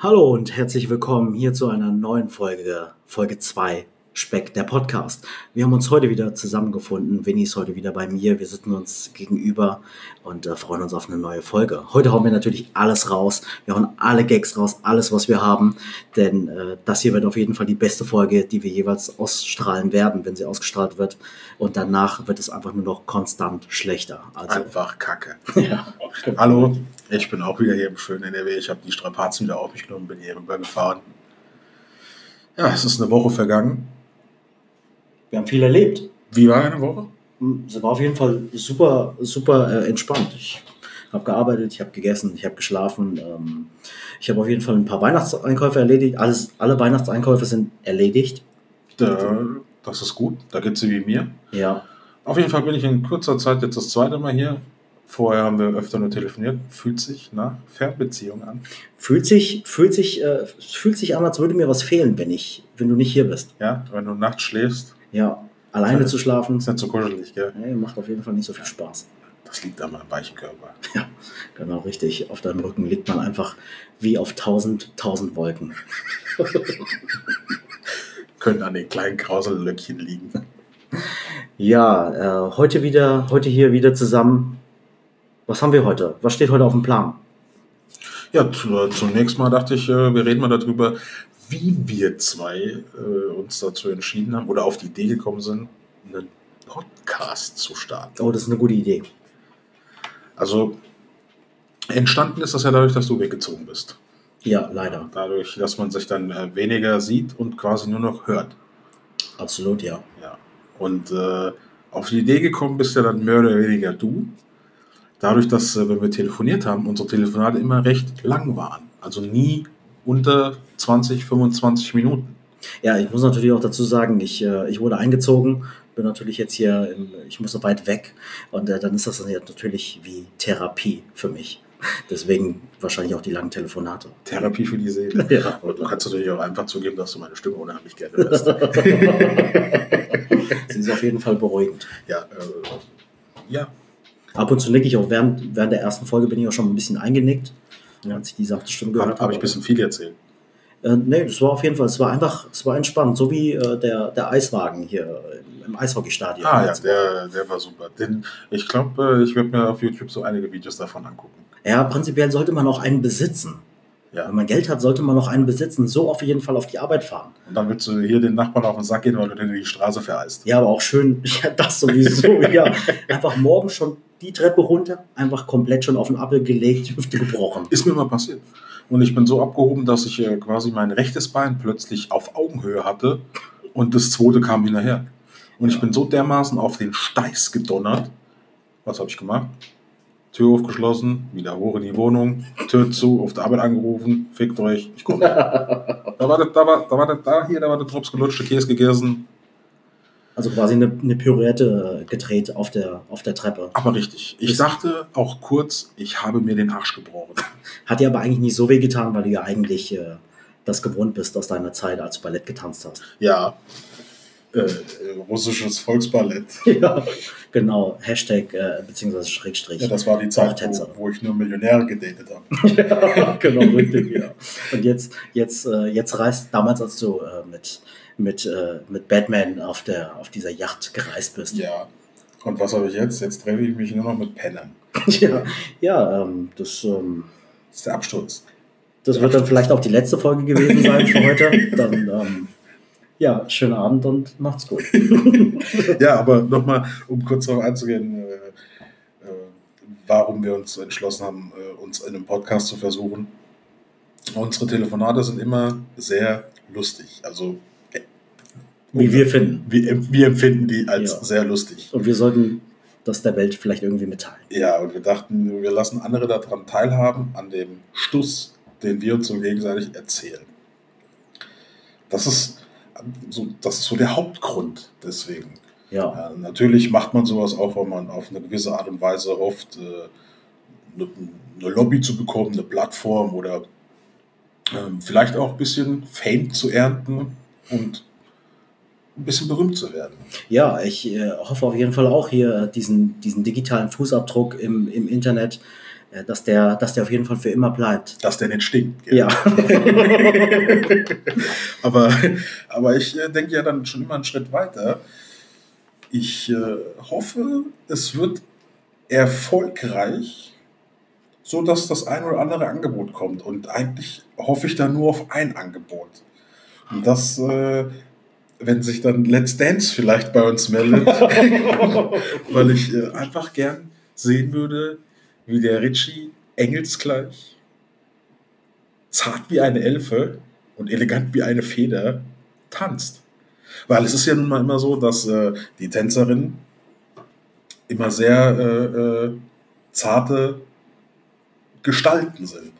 Hallo und herzlich willkommen hier zu einer neuen Folge, Folge 2 Speck, der Podcast. Wir haben uns heute wieder zusammengefunden. Winnie ist heute wieder bei mir. Wir sitzen uns gegenüber und äh, freuen uns auf eine neue Folge. Heute hauen wir natürlich alles raus. Wir hauen alle Gags raus, alles, was wir haben. Denn äh, das hier wird auf jeden Fall die beste Folge, die wir jeweils ausstrahlen werden, wenn sie ausgestrahlt wird. Und danach wird es einfach nur noch konstant schlechter. Also, einfach Kacke. ja. Hallo, ich bin auch wieder hier im schönen NRW. Ich habe die Strapazen wieder auf mich genommen, bin hier rübergefahren. Ja, es ist eine Woche vergangen. Wir haben viel erlebt. Wie war eine Woche? Es war auf jeden Fall super, super äh, entspannt. Ich habe gearbeitet, ich habe gegessen, ich habe geschlafen. Ähm, ich habe auf jeden Fall ein paar Weihnachtseinkäufe erledigt. Alles, alle Weihnachtseinkäufe sind erledigt. Da, das ist gut. Da geht es wie mir. Ja. Auf jeden Fall bin ich in kurzer Zeit jetzt das zweite Mal hier. Vorher haben wir öfter nur telefoniert. Fühlt sich nach Fernbeziehung an. Fühlt sich, fühlt sich, äh, fühlt sich an, als würde mir was fehlen, wenn ich, wenn du nicht hier bist. Ja, wenn du nachts schläfst. Ja, alleine zu schlafen. Ist nicht so kuschelig, gell? Nee, macht auf jeden Fall nicht so viel Spaß. Das liegt an meinem weichen Körper. Ja, genau, richtig. Auf deinem Rücken liegt man einfach wie auf tausend, tausend Wolken. Können an den kleinen Krausellöckchen liegen. Ja, äh, heute wieder, heute hier wieder zusammen. Was haben wir heute? Was steht heute auf dem Plan? Ja, zunächst mal dachte ich, äh, wir reden mal darüber, wie wir zwei äh, uns dazu entschieden haben oder auf die Idee gekommen sind, einen Podcast zu starten. Oh, das ist eine gute Idee. Also entstanden ist das ja dadurch, dass du weggezogen bist. Ja, leider. Dadurch, dass man sich dann äh, weniger sieht und quasi nur noch hört. Absolut, ja. Ja. Und äh, auf die Idee gekommen bist ja dann mehr oder weniger du. Dadurch, dass, äh, wenn wir telefoniert haben, unsere Telefonate immer recht lang waren. Also nie unter 20, 25 Minuten. Ja, ich muss natürlich auch dazu sagen, ich, äh, ich wurde eingezogen, bin natürlich jetzt hier, in, ich muss so weit weg und äh, dann ist das natürlich wie Therapie für mich. Deswegen wahrscheinlich auch die langen Telefonate. Therapie für die Seele. Ja. Aber du kannst natürlich auch einfach zugeben, dass du meine Stimme unheimlich gerne hörst. Sie ist auf jeden Fall beruhigend. Ja, äh, ja. Ab und zu nicke ich auch während, während der ersten Folge bin ich auch schon ein bisschen eingenickt ja. als ich die sachte Stimme gehört habe. Habe ich ein bisschen viel erzählt? Äh, nee, das war auf jeden Fall, es war einfach, es war entspannt, so wie äh, der, der Eiswagen hier im Eishockeystadion. Ah ja, der, der war super. Den, ich glaube, äh, ich werde mir auf YouTube so einige Videos davon angucken. Ja, prinzipiell sollte man auch einen besitzen. Ja. Wenn man Geld hat, sollte man noch einen besitzen. So auf jeden Fall auf die Arbeit fahren. Und dann willst du hier den Nachbarn auf den Sack gehen, weil du den in die Straße vereist. Ja, aber auch schön, ja, das sowieso, ja. Einfach morgen schon die Treppe runter, einfach komplett schon auf den Appel gelegt, die Hüfte gebrochen. Ist mir mal passiert. Und ich bin so abgehoben, dass ich äh, quasi mein rechtes Bein plötzlich auf Augenhöhe hatte und das zweite kam hinterher. Und ich bin so dermaßen auf den Steiß gedonnert. Was habe ich gemacht? Tür aufgeschlossen, wieder hoch in die Wohnung, Tür zu, auf der Arbeit angerufen, fickt euch, ich komme. da war das, da war, da war das, da hier, da war der Drops gelutschte Käse gegessen, also quasi eine, eine Pirouette gedreht auf der, auf der Treppe. Aber richtig. Ich das dachte auch kurz, ich habe mir den Arsch gebrochen. Hat dir aber eigentlich nicht so weh getan, weil du ja eigentlich äh, das gewohnt bist aus deiner Zeit, als du Ballett getanzt hast. Ja. Äh, russisches Volksballett. ja, genau. Hashtag äh, beziehungsweise Schrägstrich. Ja, das war die Zeit, wo, wo, ich nur Millionäre gedatet habe. ja, genau, richtig, ja. Und jetzt, jetzt, äh, jetzt reist, damals als du äh, mit mit, äh, mit Batman auf, der, auf dieser Yacht gereist bist. Ja. Und was habe ich jetzt? Jetzt treffe ich mich nur noch mit Pennern. ja, ja ähm, das, ähm, das ist der Absturz. Das der wird Absturz. dann vielleicht auch die letzte Folge gewesen sein für heute. Dann, ähm, ja, schönen Abend und macht's gut. ja, aber nochmal, um kurz darauf einzugehen, äh, äh, warum wir uns entschlossen haben, äh, uns in einem Podcast zu versuchen. Unsere Telefonate sind immer sehr lustig. Also wie wir finden. Wir, wir empfinden die als ja. sehr lustig. Und wir sollten das der Welt vielleicht irgendwie mitteilen. Ja, und wir dachten, wir lassen andere daran teilhaben, an dem Stuss, den wir uns so gegenseitig erzählen. Das ist so, das ist so der Hauptgrund deswegen. Ja. Äh, natürlich macht man sowas auch, weil man auf eine gewisse Art und Weise hofft, äh, eine, eine, Lobby zu bekommen, eine Plattform oder äh, vielleicht auch ein bisschen Fame zu ernten und ein bisschen berühmt zu werden. Ja, ich äh, hoffe auf jeden Fall auch hier diesen, diesen digitalen Fußabdruck im, im Internet äh, dass, der, dass der auf jeden Fall für immer bleibt. Dass der nicht stinkt. gell? Ja. aber, aber ich äh, denke ja dann schon immer einen Schritt weiter. Ich äh, hoffe, es wird erfolgreich, so dass das ein oder andere Angebot kommt. Und eigentlich hoffe ich da nur auf ein Angebot. Und das, äh, wenn sich dann Let's Dance vielleicht bei uns meldet, weil ich äh, einfach gern sehen würde, wie der Richie engelsgleich, zart wie eine Elfe und elegant wie eine Feder tanzt. Weil es ist ja nun mal immer so, dass äh, die Tänzerinnen immer sehr äh, äh, zarte Gestalten sind.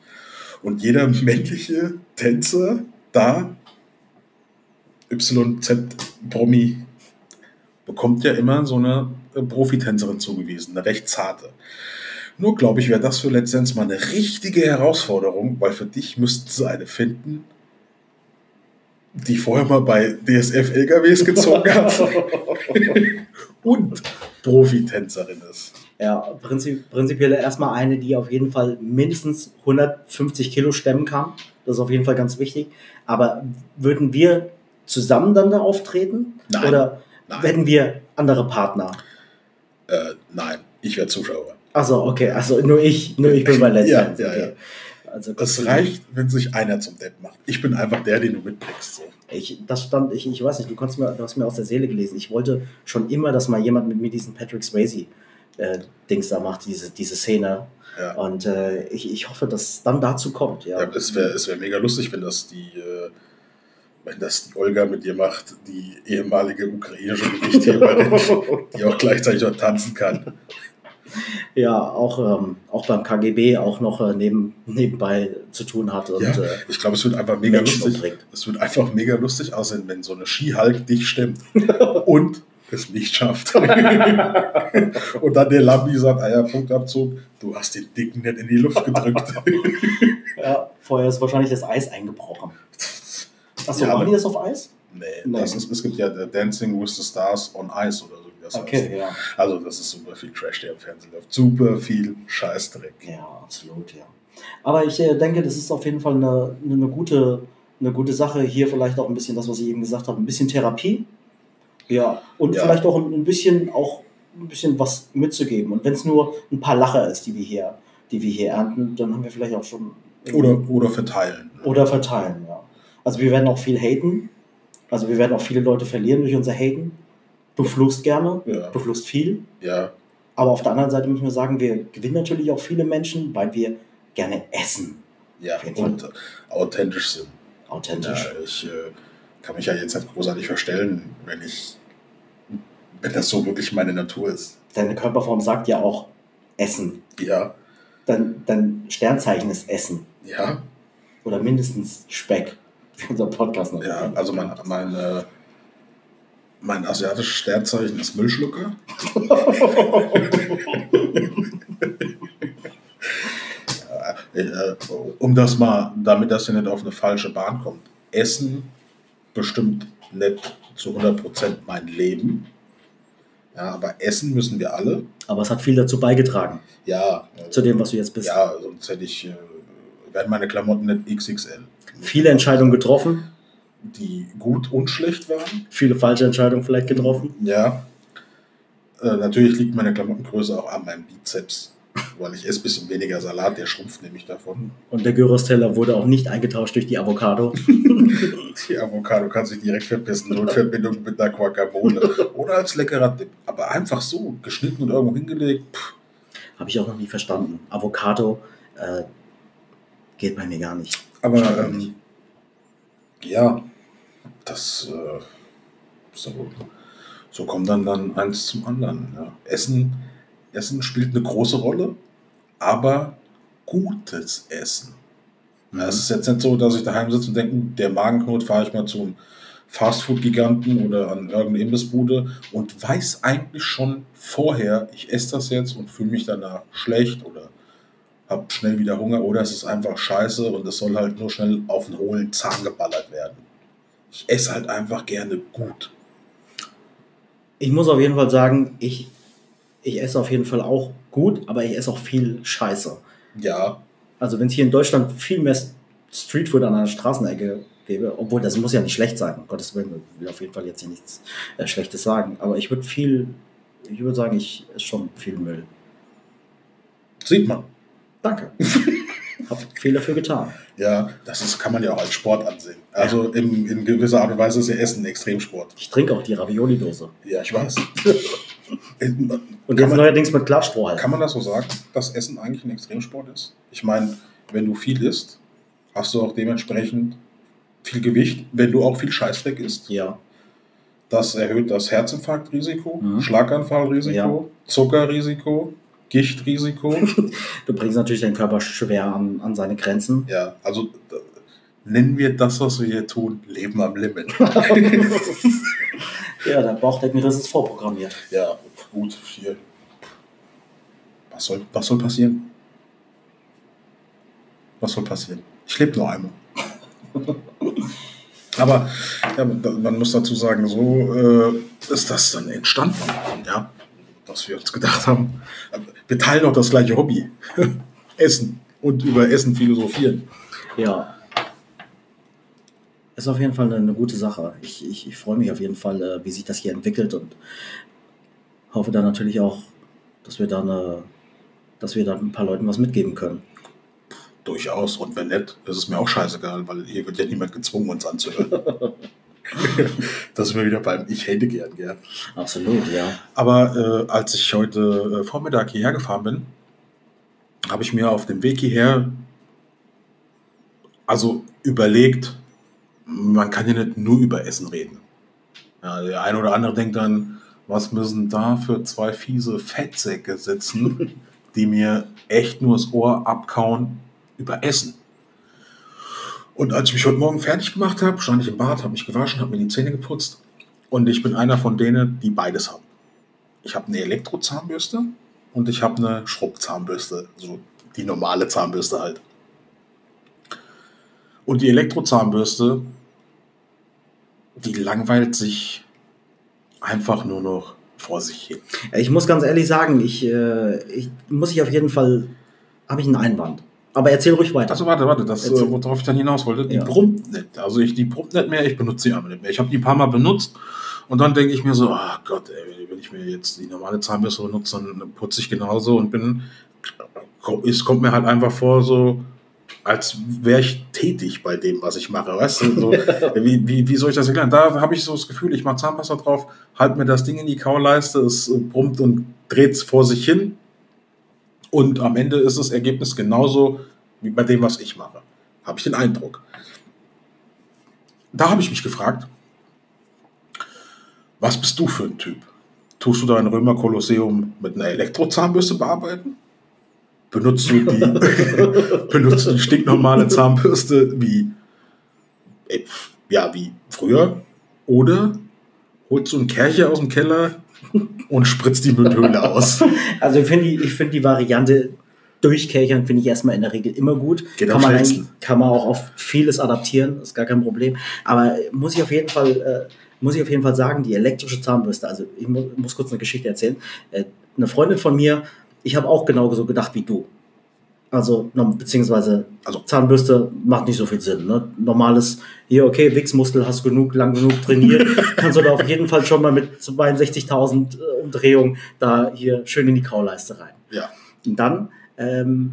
Und jeder männliche Tänzer da, YZ-Promi, bekommt ja immer so eine äh, Profitänzerin zugewiesen, eine recht zarte. Nur glaube ich, wäre das für letztendlich mal eine richtige Herausforderung, weil für dich müssten sie eine finden, die vorher mal bei DSF LKWs gezogen hat und Profitänzerin ist. Ja, prinzip, prinzipiell erstmal eine, die auf jeden Fall mindestens 150 Kilo stemmen kann. Das ist auf jeden Fall ganz wichtig. Aber würden wir zusammen dann da auftreten? Nein. Oder Nein. hätten wir andere Partner? Äh, nein, ich wäre Zuschauer. Achso, okay, also nur ich, nur ich bin bei Let's Ja, Dance, ja, okay. ja. Also Es reicht, wenn sich einer zum Depp macht. Ich bin einfach der, den du mitbringst. So. Ich, das stand, ich, ich weiß nicht, du, konntest mir, du hast mir aus der Seele gelesen. Ich wollte schon immer, dass mal jemand mit mir diesen Patrick Swayze äh, Dings da macht, diese, diese Szene. Ja. Und äh, ich, ich hoffe, dass es dann dazu kommt. Ja. Ja, es wäre es wär mega lustig, wenn das die, äh, wenn das die Olga mit dir macht, die ehemalige ukrainische Gewichtheberin, die auch gleichzeitig noch tanzen kann. Ja, auch, ähm, auch beim KGB auch noch äh, neben, nebenbei zu tun hat und Ja, äh, ich glaube, es wird einfach mega Menschen lustig. umbringt. Es wird einfach mega lustig aussehen, wenn so eine Skihulk dich stemmt und es nicht schafft. und dann der Lambi sagt, ah ja, Punktabzug, du hast den Dicken nicht in die Luft gedrückt. Ja, vorher ist wahrscheinlich das Eis eingebrochen. Achso, Ja, aber- die das auf Eis? nee, Nee. das ist, es gibt ja Dancing with the Stars on Ice oder so, wie das heißt. Okay, ja. Also das ist super viel Trash, der im Fernsehen läuft. Super viel Scheißdreck. Ja, absolut, ja. Aber ich äh, denke, das ist auf jeden Fall eine, eine, gute, eine gute Sache. Hier vielleicht auch ein bisschen das, was ich eben gesagt habe, ein bisschen Therapie. Ja, und Ja. vielleicht auch ein, ein bisschen auch ein bisschen was mitzugeben. Und wenn es nur ein paar Lacher ist, die wir hier, die wir hier ernten, dann haben wir vielleicht auch schon Oder, oder verteilen. oder verteilen, ja. Also wir werden auch viel haten. Also wir werden auch viele Leute verlieren durch unser Haten. Du fluchst gerne, Ja. du fluchst viel. Ja, Aber auf der anderen Seite müssen wir sagen, wir gewinnen natürlich auch viele Menschen, weil wir gerne essen. ja. Auf jeden Fall. Und authentisch sind. Ja, Authentisch. ich äh, kann mich ja jetzt nicht großartig verstellen, wenn ich, wenn das so wirklich meine Natur ist. Deine Körperform sagt ja auch Essen. Ja, Dein, dein Sternzeichen ist Essen. ja, Oder mindestens Speck. Unser Podcast noch. ja. Also mein, mein, äh, mein asiatisches Sternzeichen ist Müllschlucker. Äh, um das mal, damit das hier nicht auf eine falsche Bahn kommt. Essen bestimmt nicht zu 100% mein Leben. Ja, aber essen müssen wir alle. Aber es hat viel dazu beigetragen, Ja, zu dem, was du jetzt bist. ja sonst hätte ich, äh, wären meine Klamotten nicht XXL. Viele Entscheidungen getroffen, Die gut und schlecht waren. viele falsche Entscheidungen vielleicht getroffen. Ja. Äh, natürlich liegt meine Klamottengröße auch an meinem Bizeps, weil ich esse ein bisschen weniger Salat, der schrumpft nämlich davon. Und der Gyros-Teller wurde auch nicht eingetauscht durch die Avocado. Die Avocado kann sich direkt verpissen, nur in Verbindung mit einer Guacamole oder als leckerer Dip. Aber einfach so, geschnitten und irgendwo hingelegt. Habe ich auch noch nie verstanden. Avocado äh, geht bei mir gar nicht. Aber ähm, ja, das äh, so, so kommt dann, dann eins zum anderen. Ja. Essen, Essen spielt eine große Rolle, aber gutes Essen. Ja, es ist jetzt nicht so, dass ich daheim sitze und denke, der Magenknot fahre ich mal zum Fastfood-Giganten oder an irgendeine Imbissbude und weiß eigentlich schon vorher, ich esse das jetzt und fühle mich danach schlecht oder habe schnell wieder Hunger oder es ist einfach scheiße und es soll halt nur schnell auf den hohlen Zahn geballert werden. Ich esse halt einfach gerne gut. Ich muss auf jeden Fall sagen, ich, ich esse auf jeden Fall auch gut, aber ich esse auch viel Scheiße. Ja. Also wenn es hier in Deutschland viel mehr Streetfood an einer Straßenecke gäbe, obwohl das muss ja nicht schlecht sein, um Gottes Willen, ich will auf jeden Fall jetzt hier nichts äh, Schlechtes sagen, aber ich würde viel, ich würde sagen, ich esse schon viel Müll. Sieht man. Danke. Hab viel dafür getan. Ja, das ist, kann man ja auch als Sport ansehen. Also in, in gewisser Art und Weise ist ja Essen ein Extremsport. Ich trinke auch die Ravioli-Dose. Ja, ich weiß. Und Kann jetzt man- neuerdings mit Glasstroh halt. Kann man das so sagen, dass Essen eigentlich ein Extremsport ist? Ich meine, wenn du viel isst, hast du auch dementsprechend viel Gewicht, wenn du auch viel Scheißdreck isst. Ja. Das erhöht das Herzinfarktrisiko, Mhm. Schlaganfallrisiko, Ja. Zuckerrisiko, Gichtrisiko. Du bringst natürlich deinen Körper schwer an, an seine Grenzen. ja, also d- nennen wir das, was wir hier tun, Leben am Limit. Ja, der Bauchdeckenriss ist vorprogrammiert. ja, gut, hier. Was soll, was soll passieren? Was soll passieren? Ich lebe nur einmal. Aber ja, man muss dazu sagen, so äh, ist das dann entstanden, ja, dass wir uns gedacht haben, wir teilen doch das gleiche Hobby, Essen und über Essen philosophieren. Ja. Ist auf jeden Fall eine, gute Sache. Ich, ich, ich freue mich auf jeden Fall, äh, wie sich das hier entwickelt und hoffe dann natürlich auch, dass wir dann, äh, dass wir dann ein paar Leuten was mitgeben können. Durchaus. Und wenn nicht, ist es mir auch scheißegal, weil hier wird ja niemand gezwungen, uns anzuhören. das ist mir wieder beim Ich hätte gern, gern. Absolut, ja. Aber äh, als ich heute äh, Vormittag hierher gefahren bin, habe ich mir auf dem Weg hierher also überlegt, man kann ja nicht nur über Essen reden. Ja, der eine oder andere denkt dann, was müssen da für zwei fiese Fettsäcke sitzen, die mir echt nur das Ohr abkauen über Essen. Und als ich mich heute Morgen fertig gemacht habe, stand ich im Bad, habe mich gewaschen, habe mir die Zähne geputzt und ich bin einer von denen, die beides haben. Ich habe eine Elektrozahnbürste und ich habe eine Schrubbzahnbürste, also die normale Zahnbürste halt. Und die Elektrozahnbürste, die langweilt sich einfach nur noch vor sich hin. Ich muss ganz ehrlich sagen, ich, äh, ich muss ich auf jeden Fall, habe ich einen Einwand. Aber erzähl ruhig weiter. Also warte, warte, das, Erzähl. äh, worauf ich dann hinaus wollte, die Ja. brummt nicht. Also ich, die brummt nicht mehr, ich benutze sie einfach nicht mehr. Ich habe die ein paar Mal benutzt und dann denke ich mir so, ach Gott, ey, wenn ich mir jetzt die normale Zahnbürste benutze, dann putze ich genauso und bin, es kommt mir halt einfach vor, so als wäre ich tätig bei dem, was ich mache, weißt du? So, wie, wie, wie soll ich das erklären? Da habe ich so das Gefühl, ich mache Zahnpasta drauf, halt mir das Ding in die Kauleiste, es brummt und dreht es vor sich hin und am Ende ist das Ergebnis genauso wie bei dem, was ich mache. Habe ich den Eindruck. Da habe ich mich gefragt, was bist du für ein Typ? Tust du dein Römer Kolosseum mit einer Elektrozahnbürste bearbeiten? Benutzt du die, benutzt du die stinknormale Zahnbürste wie, äh, ja, wie früher? Oder holst du einen Kercher aus dem Keller und spritzt die Mundhöhle aus? Also ich finde die, ich find die Variante durchkelchern finde ich erstmal in der Regel immer gut. Geht kann, man kann man auch auf vieles adaptieren, ist gar kein Problem. Aber muss ich auf jeden Fall, äh, muss ich auf jeden Fall sagen, die elektrische Zahnbürste, also ich mu muss kurz eine Geschichte erzählen. Äh, eine Freundin von mir, ich habe auch genau so gedacht wie du. Also, beziehungsweise, Also- Zahnbürste macht nicht so viel Sinn. Ne? Normales, hier, okay, Wichsmuskel hast du genug, lang genug trainiert, kannst du da auf jeden Fall schon mal mit 62.000 äh, Umdrehungen da hier schön in die Kauleiste rein. Ja. Und dann, ähm,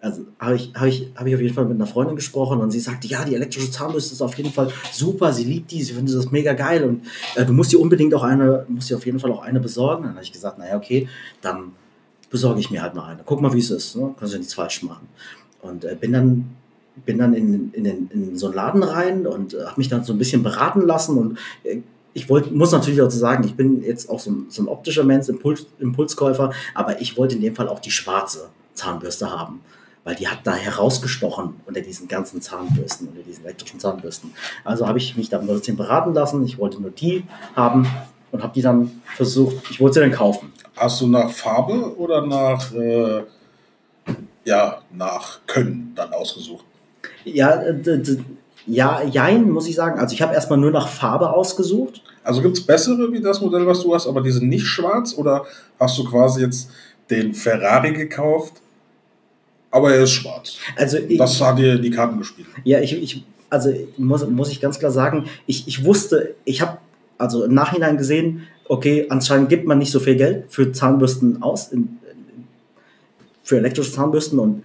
also habe ich, hab ich, hab ich auf jeden Fall mit einer Freundin gesprochen und sie sagte, ja, die elektrische Zahnbürste ist auf jeden Fall super, sie liebt die, sie findet das mega geil und äh, du musst dir unbedingt auch eine, musst dir auf jeden Fall auch eine besorgen. Dann habe ich gesagt, naja, okay, dann besorge ich mir halt mal eine. Guck mal, wie es ist, ne? kannst ja nichts falsch machen. Und äh, bin dann bin dann in, in, den, in so einen Laden rein und äh, habe mich dann so ein bisschen beraten lassen und äh, ich wollte, muss natürlich dazu sagen, ich bin jetzt auch so ein, so ein optischer Mensch, Impuls, Impulskäufer, aber ich wollte in dem Fall auch die schwarze Zahnbürste haben, weil die hat da herausgestochen unter diesen ganzen Zahnbürsten, unter diesen elektrischen Zahnbürsten. Also habe ich mich da ein bisschen beraten lassen, ich wollte nur die haben und habe die dann versucht, ich wollte sie dann kaufen. Hast du nach Farbe oder nach, äh, ja, nach Können dann ausgesucht? Ja, äh, ja, jein, muss ich sagen. Also ich habe erstmal nur nach Farbe ausgesucht. Also gibt es bessere wie das Modell, was du hast, aber die sind nicht schwarz? Oder hast du quasi jetzt den Ferrari gekauft Aber er ist schwarz. Also ich, Das hat dir die Karten gespielt. Ja, ich, ich also muss, muss ich ganz klar sagen, ich, ich wusste, ich habe also im Nachhinein gesehen, okay, anscheinend gibt man nicht so viel Geld für Zahnbürsten aus, in, für elektrische Zahnbürsten und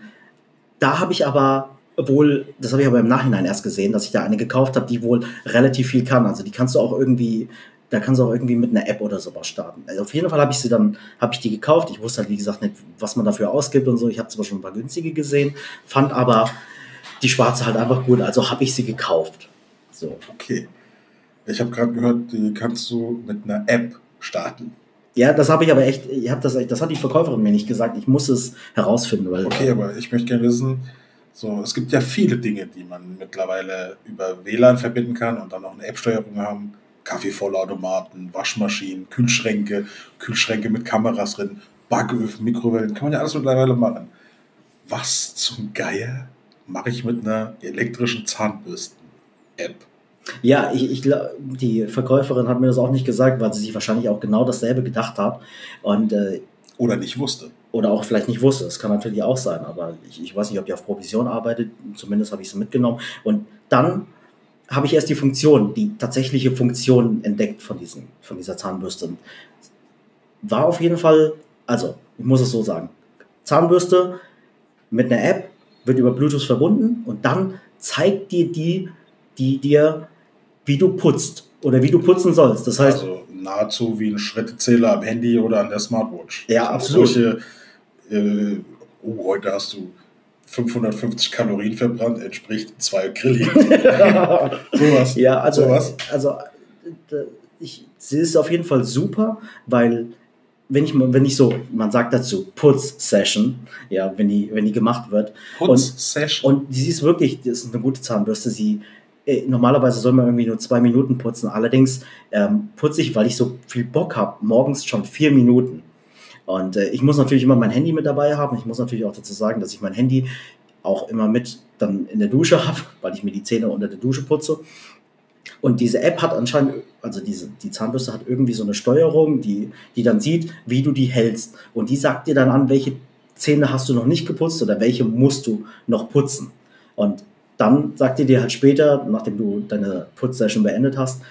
da habe ich aber wohl, das habe ich aber im Nachhinein erst gesehen, dass ich da eine gekauft habe, die wohl relativ viel kann. Also die kannst du auch irgendwie, da kannst du auch irgendwie mit einer App oder sowas starten. Also auf jeden Fall habe ich sie dann, habe ich die gekauft. Ich wusste halt, wie gesagt, nicht, was man dafür ausgibt und so. Ich habe zwar schon ein paar günstige gesehen, fand aber die schwarze halt einfach gut, also habe ich sie gekauft. So. Okay. Ich habe gerade gehört, die kannst du mit einer App starten. Ja, das habe ich aber echt, ich habe das, das hat die Verkäuferin mir nicht gesagt. Ich muss es herausfinden, weil. Okay, aber ich möchte gerne wissen, so, es gibt ja viele Dinge, die man mittlerweile über WLAN verbinden kann und dann auch eine App-Steuerung haben. Kaffeevollautomaten, Waschmaschinen, Kühlschränke, Kühlschränke mit Kameras drin, Backöfen, Mikrowellen, kann man ja alles mittlerweile machen. Was zum Geier mache ich mit einer elektrischen Zahnbürsten-App? Ja, ich, ich, die Verkäuferin hat mir das auch nicht gesagt, weil sie sich wahrscheinlich auch genau dasselbe gedacht hat. Und, äh, Oder nicht wusste. oder auch vielleicht nicht wusste. Das kann natürlich auch sein, aber ich, ich weiß nicht, ob die auf Provision arbeitet. Zumindest habe ich sie mitgenommen. Und dann habe ich erst die Funktion, die tatsächliche Funktion entdeckt von, diesen, von dieser Zahnbürste. War auf jeden Fall, also ich muss es so sagen, Zahnbürste mit einer App wird über Bluetooth verbunden und dann zeigt dir die, die dir, wie du putzt oder wie du putzen sollst. Das heißt, Also nahezu wie ein Schrittezähler am Handy oder an der Smartwatch. Ja, Also absolut. Solche, äh, oh, heute hast du 550 Kalorien verbrannt, entspricht zwei Grilli. Sowas. Ja, also, Sowas. also ich, sie ist auf jeden Fall super, weil wenn ich, wenn ich so, man sagt dazu Putz-Session, ja, wenn die, wenn die gemacht wird. Putz-Session. Und sie ist wirklich, das ist eine gute Zahnbürste. Sie, normalerweise soll man irgendwie nur zwei Minuten putzen. Allerdings ähm, putze ich, weil ich so viel Bock habe, morgens schon vier Minuten. Und äh, ich muss natürlich immer mein Handy mit dabei haben. Ich muss natürlich auch dazu sagen, dass ich mein Handy auch immer mit dann in der Dusche habe, weil ich mir die Zähne unter der Dusche putze. Und diese App hat anscheinend, also diese, die Zahnbürste hat irgendwie so eine Steuerung, die, die dann sieht, wie du die hältst. Und die sagt dir dann an, welche Zähne hast du noch nicht geputzt oder welche musst du noch putzen. Und dann sagt die dir halt später, nachdem du deine Putzsession beendet hast,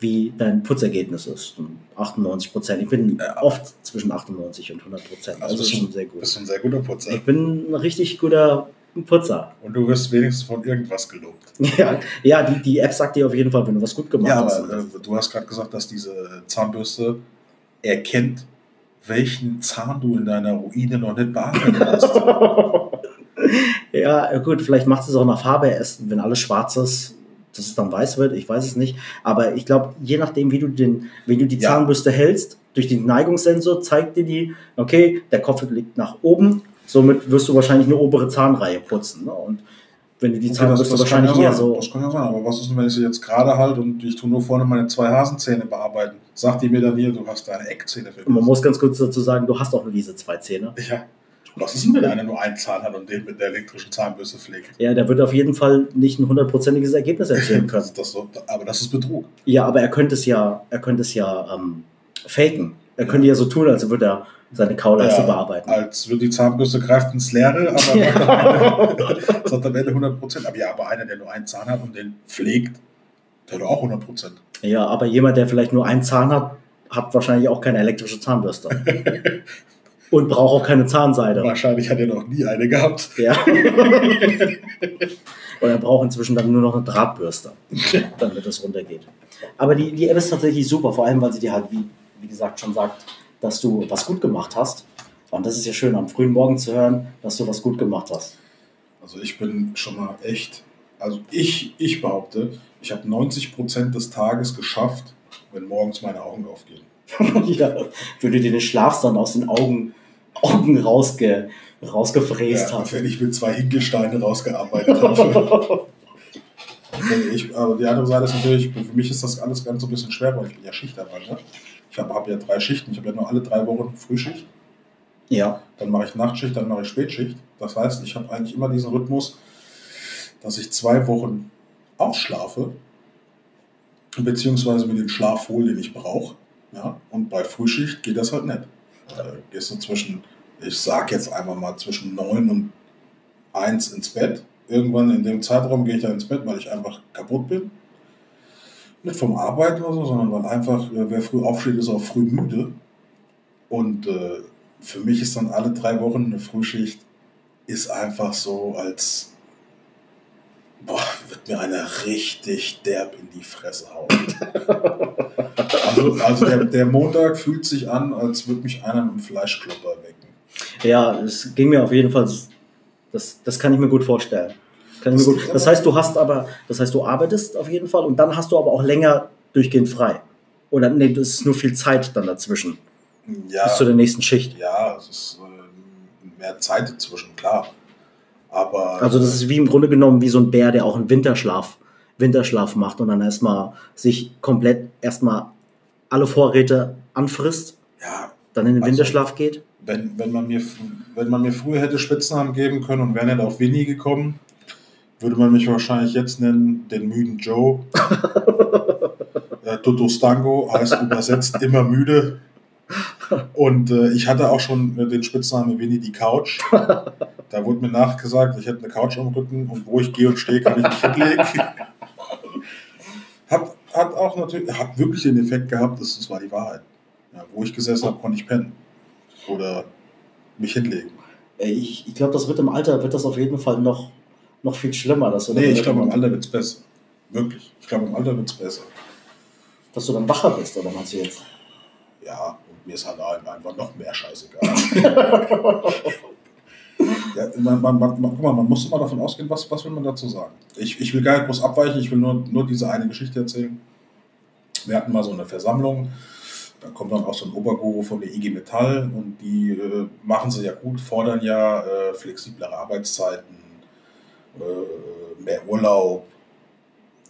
wie dein Putzergebnis ist. Und 98 Prozent. Ich bin oft zwischen 98 und 100 Prozent. Also, das ist schon sehr gut. bist ein sehr guter Putzer. Ich bin ein richtig guter Putzer. Und du wirst wenigstens von irgendwas gelobt. Ja, ja die, die App sagt dir auf jeden Fall, wenn du was gut gemacht Ja, hast. aber äh, du hast gerade gesagt, dass diese Zahnbürste erkennt, welchen Zahn du in deiner Ruine noch nicht bearbeitet hast. ja, gut, vielleicht macht es auch nach Farbe erst, wenn alles schwarz ist, dass es dann weiß wird, ich weiß es nicht. Aber ich glaube, je nachdem, wie du, den, wie du die Ja. Zahnbürste hältst, durch den Neigungssensor zeigt dir die, okay, der Kopf liegt nach oben, somit wirst du wahrscheinlich eine obere Zahnreihe putzen. Ne? Und wenn du die Okay, Zahnbürste wahrscheinlich ja eher so. Das kann ja sein, aber was ist denn, wenn ich sie jetzt gerade halt und ich tue nur vorne meine zwei Hasenzähne bearbeiten? Sagt die mir dann hier, du hast deine Eckzähne Und man muss ganz kurz dazu sagen, du hast auch nur diese zwei Zähne. Ja. Was ist denn, wenn einer nur einen Zahn hat und den mit der elektrischen Zahnbürste pflegt? Ja, der wird auf jeden Fall nicht ein hundertprozentiges Ergebnis erzielen können. Das, so, aber das ist Betrug. Ja, aber er könnte es ja, er könnte es ja ähm, faken. Er könnte ja so tun, als würde er seine Kauleiste Ja, bearbeiten. Als würde die Zahnbürste greift ins Leere, aber Ja. Ende, sagt am Ende 100 Prozent. Aber ja, aber einer, der nur einen Zahn hat und den pflegt, der hat auch 100 Prozent. Ja, aber jemand, der vielleicht nur einen Zahn hat, hat wahrscheinlich auch keine elektrische Zahnbürste. Und braucht auch keine Zahnseide. Wahrscheinlich hat er noch nie eine gehabt. Ja. Und er braucht inzwischen dann nur noch eine Drahtbürste, damit es runtergeht. Aber die, die App ist tatsächlich super, vor allem, weil sie dir halt, wie, wie gesagt, schon sagt, dass du was gut gemacht hast. Und das ist ja schön, am frühen Morgen zu hören, dass du was gut gemacht hast. Also ich bin schon mal echt, also ich, ich behaupte, ich habe 90 Prozent des Tages geschafft, wenn morgens meine Augen aufgehen. ja, wenn du dir den Schlaf dann aus den Augen, Augen rausge, rausgefräst Ja, hast. wenn ich mit zwei Hinkelsteine rausgearbeitet habe. ich, aber die andere Seite ist natürlich, für mich ist das alles ganz so ein bisschen schwer, weil ich bin ja Schichtarbeiter. Ich habe hab ja drei Schichten. Ich habe ja nur alle drei Wochen Frühschicht. Ja, Dann mache ich Nachtschicht, dann mache ich Spätschicht. Das heißt, ich habe eigentlich immer diesen Rhythmus, dass ich zwei Wochen ausschlafe, beziehungsweise mir den Schlaf hole, den ich brauche. Ja? Und bei Frühschicht geht das halt nicht. Da gehst du zwischen ich sag jetzt einfach mal zwischen 9 und 1 ins Bett. Irgendwann in dem Zeitraum gehe ich dann ins Bett, weil ich einfach kaputt bin. Nicht vom Arbeiten oder so, sondern weil einfach, äh, wer früh aufsteht, ist auch früh müde. Und äh, für mich ist dann alle drei Wochen eine Frühschicht, ist einfach so, als boah, wird mir einer richtig derb in die Fresse hauen. also also der, der Montag fühlt sich an, als würde mich einer mit einem Fleischklopper wecken. Ja, es ging mir auf jeden Fall, das, das kann ich mir gut vorstellen. Kann ich Das mir gut, das heißt, du hast aber, das heißt, du arbeitest auf jeden Fall und dann hast du aber auch länger durchgehend frei. Oder nee, das ist nur viel Zeit dann dazwischen. Ja, Bis zu der nächsten Schicht. ja, es ist äh, mehr Zeit dazwischen, klar. Aber Also das ist wie im Grunde genommen wie so ein Bär, der auch einen Winterschlaf, Winterschlaf macht und dann erstmal sich komplett erstmal alle Vorräte anfrisst, ja, dann in den Also- Winterschlaf geht. wenn, wenn, man mir, wenn man mir früher hätte Spitznamen geben können und wäre nicht auf Winnie gekommen, würde man mich wahrscheinlich jetzt nennen, den müden Joe. äh, Toto Stango heißt übersetzt immer müde. Und äh, ich hatte auch schon den Spitznamen Winnie die Couch. Da wurde mir nachgesagt, ich hätte eine Couch am Rücken und wo ich gehe und stehe, kann ich mich hinlegen. Hat, hat auch natürlich, hat wirklich den Effekt gehabt, das, das war die Wahrheit. Ja, wo ich gesessen habe, konnte ich pennen. Oder mich hinlegen. Ich, ich glaube, das wird im Alter wird das auf jeden Fall noch, noch viel schlimmer, dass du, Nee, ich glaube, im Alter wird es besser. Wirklich. Ich glaube, im Alter wird es besser. dass du dann wacher bist, oder meinst du jetzt? Ja, und mir ist halt einfach noch mehr scheißegal. ja, man, man, man, guck mal, man muss immer davon ausgehen, was, was will man dazu sagen. Ich, ich will gar nicht groß abweichen, ich will nur, nur diese eine Geschichte erzählen. Wir hatten mal so eine Versammlung, da kommt dann auch so ein Oberguru von der IG Metall und die äh, machen sie ja gut, fordern ja äh, flexiblere Arbeitszeiten, äh, mehr Urlaub,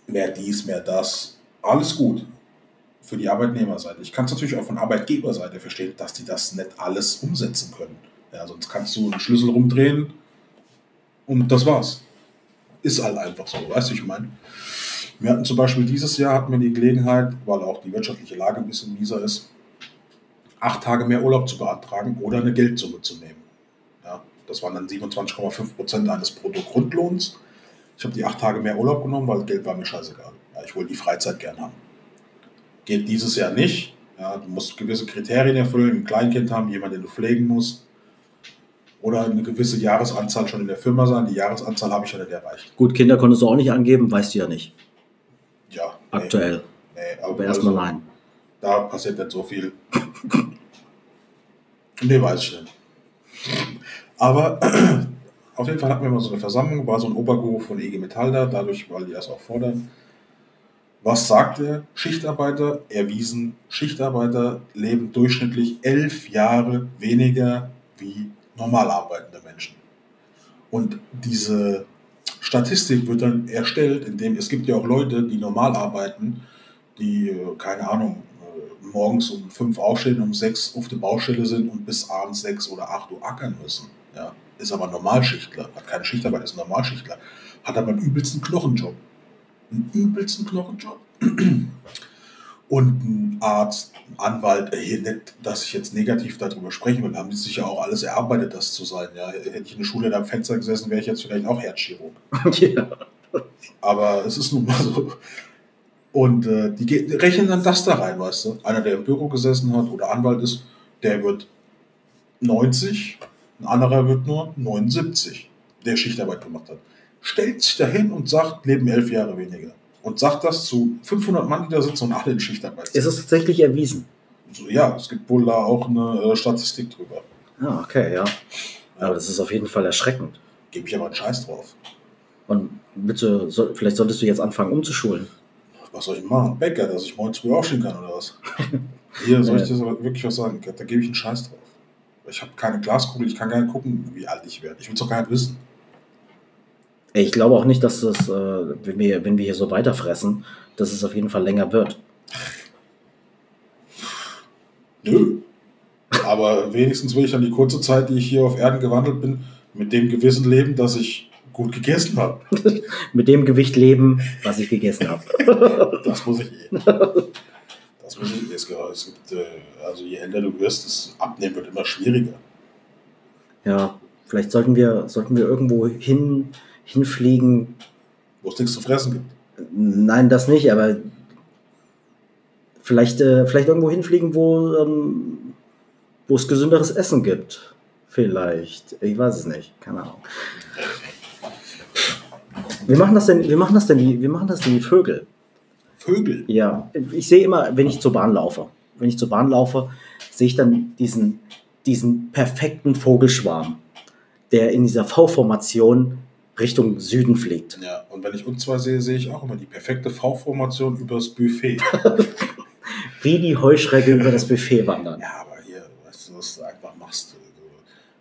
mehr dies, mehr das. Alles gut für die Arbeitnehmerseite. Ich kann es natürlich auch von Arbeitgeberseite verstehen, dass die das nicht alles umsetzen können. Ja, sonst kannst du einen Schlüssel rumdrehen und das war's. Ist halt einfach so, weißt du, ich meine. Wir hatten zum Beispiel dieses Jahr hatten wir die Gelegenheit, weil auch die wirtschaftliche Lage ein bisschen mieser ist, acht Tage mehr Urlaub zu beantragen oder eine Geldsumme zu nehmen. Ja, das waren dann 27,5 Prozent eines Bruttogrundlohns. Ich habe die acht Tage mehr Urlaub genommen, weil Geld war mir scheißegal. Ja, ich wollte die Freizeit gern haben. Geht dieses Jahr nicht. Ja, du musst gewisse Kriterien erfüllen, ein Kleinkind haben, jemanden, den du pflegen musst. Oder eine gewisse Jahresanzahl schon in der Firma sein. Die Jahresanzahl habe ich ja nicht erreicht. Gut, Kinder konntest du auch nicht angeben, weißt du ja nicht. Ja, nee, Aktuell. Nee, Aber erstmal also, nein. Da passiert nicht so viel. nee, weiß ich nicht. Aber auf jeden Fall hatten wir mal so eine Versammlung, war so ein Oberguru von EG Metall da, dadurch, weil die das auch fordern. Was sagt er? Schichtarbeiter erwiesen, Schichtarbeiter leben durchschnittlich elf Jahre weniger wie normal arbeitende Menschen. Und diese Statistik wird dann erstellt, indem es gibt ja auch Leute, die normal arbeiten, die, äh, keine Ahnung, äh, morgens um fünf aufstehen, um sechs auf der Baustelle sind und bis abends sechs oder acht Uhr ackern müssen. Ja. Ist aber Normalschichtler, hat keine Schichtarbeit, ist Normalschichtler, hat aber einen übelsten Knochenjob. Einen übelsten Knochenjob. Und ein Arzt, ein Anwalt, hier nicht, dass ich jetzt negativ darüber sprechen will, haben die sich ja auch alles erarbeitet, das zu sein. Ja. Hätte ich in der Schule da am Fenster gesessen, wäre ich jetzt vielleicht auch Herzchirurg. ja. Aber es ist nun mal so. Und äh, die rechnen dann das da rein, weißt du? Einer, der im Büro gesessen hat oder Anwalt ist, der wird 90, ein anderer wird nur 79, der Schichtarbeit gemacht hat. Stellt sich dahin und sagt, leben elf Jahre weniger. Und sagt das zu 500 Mann, die da sitzen und alle in Schichtarbeit Ist es tatsächlich erwiesen? So, ja, es gibt wohl da auch eine äh, Statistik drüber. Ja, okay, ja. Aber das ist auf jeden Fall erschreckend. Gebe ich aber einen Scheiß drauf. Und bitte, so, vielleicht solltest du jetzt anfangen umzuschulen. Was soll ich machen? Bäcker, dass ich morgens früh aufstehen kann oder was? Hier soll ich dir wirklich was sagen. Da gebe ich einen Scheiß drauf. Ich habe keine Glaskugel, ich kann gar nicht gucken, wie alt ich werde. Ich will es doch gar nicht wissen. Ich glaube auch nicht, dass das, äh, wenn, wir, wenn wir hier so weiterfressen, dass es auf jeden Fall länger wird. Nö. Aber wenigstens will ich dann die kurze Zeit, die ich hier auf Erden gewandelt bin, mit dem Gewissen leben, dass ich gut gegessen habe. Mit dem Gewicht leben, was ich gegessen habe. Das muss ich eh. Das muss ich eh. Es gibt, äh, also je älter du wirst, das Abnehmen wird immer schwieriger. Ja, vielleicht sollten wir, sollten wir irgendwo hin, hinfliegen. Wo es nichts zu fressen gibt. Nein, das nicht, aber vielleicht, äh, vielleicht irgendwo hinfliegen, wo, ähm, wo es gesünderes Essen gibt. Vielleicht. Ich weiß es nicht. Keine Ahnung. Wie machen das denn, wie machen das denn die, wie machen das denn die Vögel? Vögel. Ja, ich sehe immer, wenn ich zur Bahn laufe, wenn ich zur Bahn laufe, sehe ich dann diesen, diesen perfekten Vogelschwarm, der in dieser V-Formation Richtung Süden fliegt. Ja, und wenn ich uns zwei sehe, sehe ich auch immer die perfekte V-Formation übers Buffet. Wie die Heuschrecke über das Buffet wandern. Ja, aber hier, weißt du, was du einfach machst? Du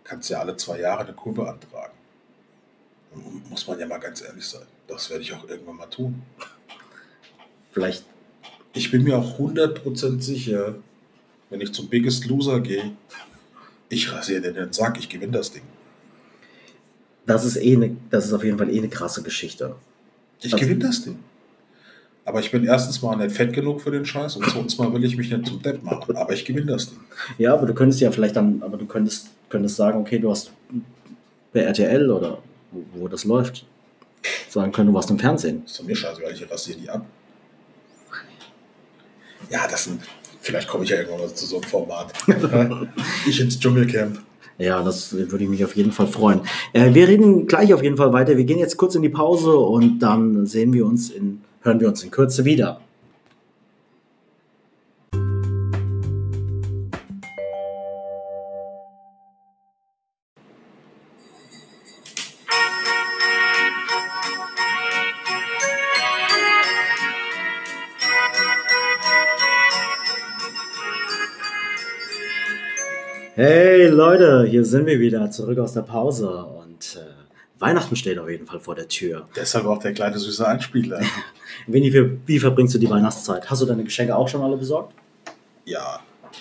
kannst ja alle zwei Jahre eine Kurve antragen. Muss man ja mal ganz ehrlich sein. Das werde ich auch irgendwann mal tun. Vielleicht. Ich bin mir auch 100% sicher, wenn ich zum Biggest Loser gehe, ich rasiere dir den Sack, ich gewinne das Ding. Das ist, eh ne, das ist auf jeden Fall eh eine krasse Geschichte. Ich Also- gewinne das Ding. Aber ich bin erstens mal nicht fett genug für den Scheiß und zweitens mal will ich mich nicht zum Depp machen. Aber ich gewinne das Ding. Ja, aber du könntest ja vielleicht dann, aber du könntest, könntest sagen, okay, du hast bei RTL oder wo, wo das läuft, sagen können, du warst im Fernsehen. Ist doch mir scheißegal, ich rasiere die ab. Ja, das sind. Vielleicht komme ich ja irgendwann mal zu so einem Format. ich ins Dschungelcamp. Ja, das würde ich mich auf jeden Fall freuen. Äh, wir reden gleich auf jeden Fall weiter. Wir gehen jetzt kurz in die Pause und dann sehen wir uns in, hören wir uns in Kürze wieder. Hier sind wir wieder zurück aus der Pause und äh, Weihnachten steht auf jeden Fall vor der Tür. Deshalb auch der kleine süße Einspieler. Winnie, wie, wie verbringst du die Weihnachtszeit? Hast du deine Geschenke auch schon alle besorgt? Ja,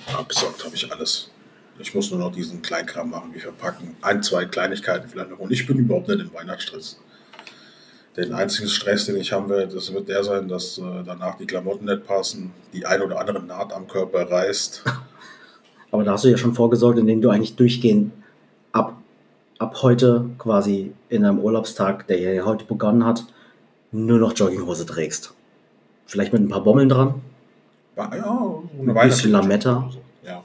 ja, besorgt habe ich alles. Ich muss nur noch diesen Kleinkram machen, wie verpacken. Ein, zwei Kleinigkeiten vielleicht noch. Und ich bin überhaupt nicht im Weihnachtsstress. Den einzigen Stress, den ich haben werde, das wird der sein, dass äh, danach die Klamotten nicht passen, die ein oder andere Naht am Körper reißt. Aber da hast du ja schon vorgesorgt, indem du eigentlich durchgehend ab, ab heute quasi in einem Urlaubstag, der ja heute begonnen hat, nur noch Jogginghose trägst. Vielleicht mit ein paar Bommeln dran. Ja, eine Ein bisschen Lametta. Ja.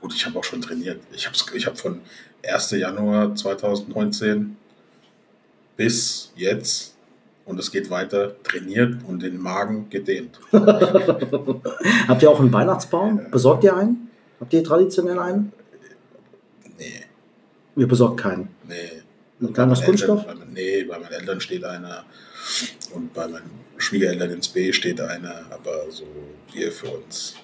Gut, ich habe auch schon trainiert. Ich habe ich hab von 1. Januar 2019 bis jetzt und es geht weiter trainiert und den Magen gedehnt. Habt ihr auch einen Weihnachtsbaum? Besorgt ihr einen? Habt ihr traditionell einen? Nee, Ihr besorgt keinen. nee. Ein kleines Kunststoff? Eltern, bei, nee, bei meinen Eltern steht einer und bei meinen Schwiegereltern ins B steht einer, aber so wir für uns.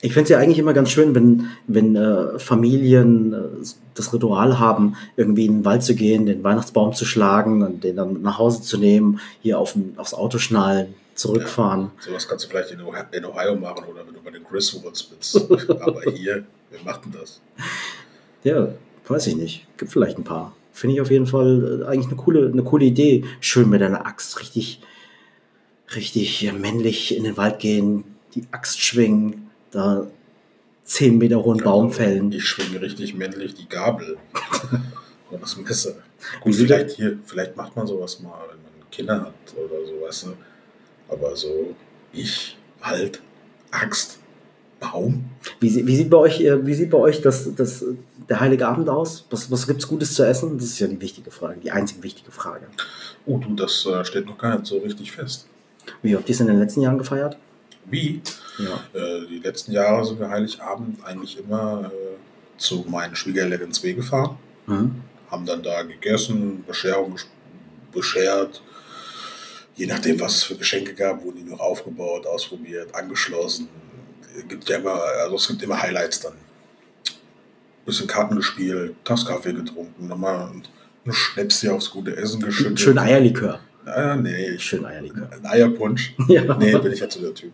Ich finde es ja eigentlich immer ganz schön, wenn, wenn äh, Familien äh, das Ritual haben, irgendwie in den Wald zu gehen, den Weihnachtsbaum zu schlagen und den dann nach Hause zu nehmen, hier auf aufs Auto schnallen, zurückfahren. Sowas kannst du vielleicht in Ohio, in Ohio machen oder wenn du bei den Griswolds bist. aber hier, wir machten das. Ja, weiß ich nicht. Gibt vielleicht ein paar. Finde ich auf jeden Fall äh, eigentlich eine coole, eine coole Idee. Schön mit einer Axt richtig, richtig äh, männlich in den Wald gehen, die Axt schwingen, da zehn Meter hohen Baum fällen. Ich schwinge richtig männlich die Gabel und das Messer. Gut, vielleicht hier, vielleicht macht man sowas mal, wenn man Kinder hat oder so, weißt du. Aber so, ich, halt, Axt, Baum. Wie, wie sieht bei euch, äh, wie sieht bei euch das, das, der Heilige Abend aus? Was, was gibt es Gutes zu essen? Das ist ja die wichtige Frage, die einzige wichtige Frage. Oh, du, das äh, steht noch gar nicht so richtig fest. Wie habt ihr es in den letzten Jahren gefeiert? Wie? Ja. Äh, die letzten Jahre sind wir Heiligabend eigentlich immer äh, zu meinen Schwiegereltern ins W gefahren. Mhm. haben dann da gegessen, Bescherung beschert. Je nachdem, was es für Geschenke gab, wurden die noch aufgebaut, ausprobiert, angeschlossen. Es gibt ja immer, also es gibt immer Highlights dann. Bisschen Karten gespielt, Tass Kaffee getrunken, nochmal ein Schnäpschen aufs gute Essen geschüttet. Schön Eierlikör. Ah, nee, Schön Eierlikör. ein Eierpunsch. Ja. Nee, bin ich jetzt so der Typ.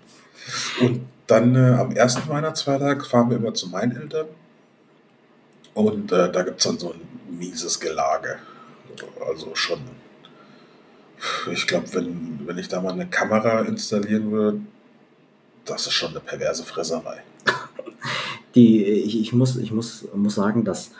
Und dann äh, am ersten Weihnachtsfeiertag fahren wir immer zu meinen Eltern. Und äh, da gibt es dann so ein mieses Gelage. Also schon. Ich glaube, wenn, wenn ich da mal eine Kamera installieren würde, das ist schon eine perverse Fresserei. Die, ich, ich, muss, ich muss, muss sagen, dass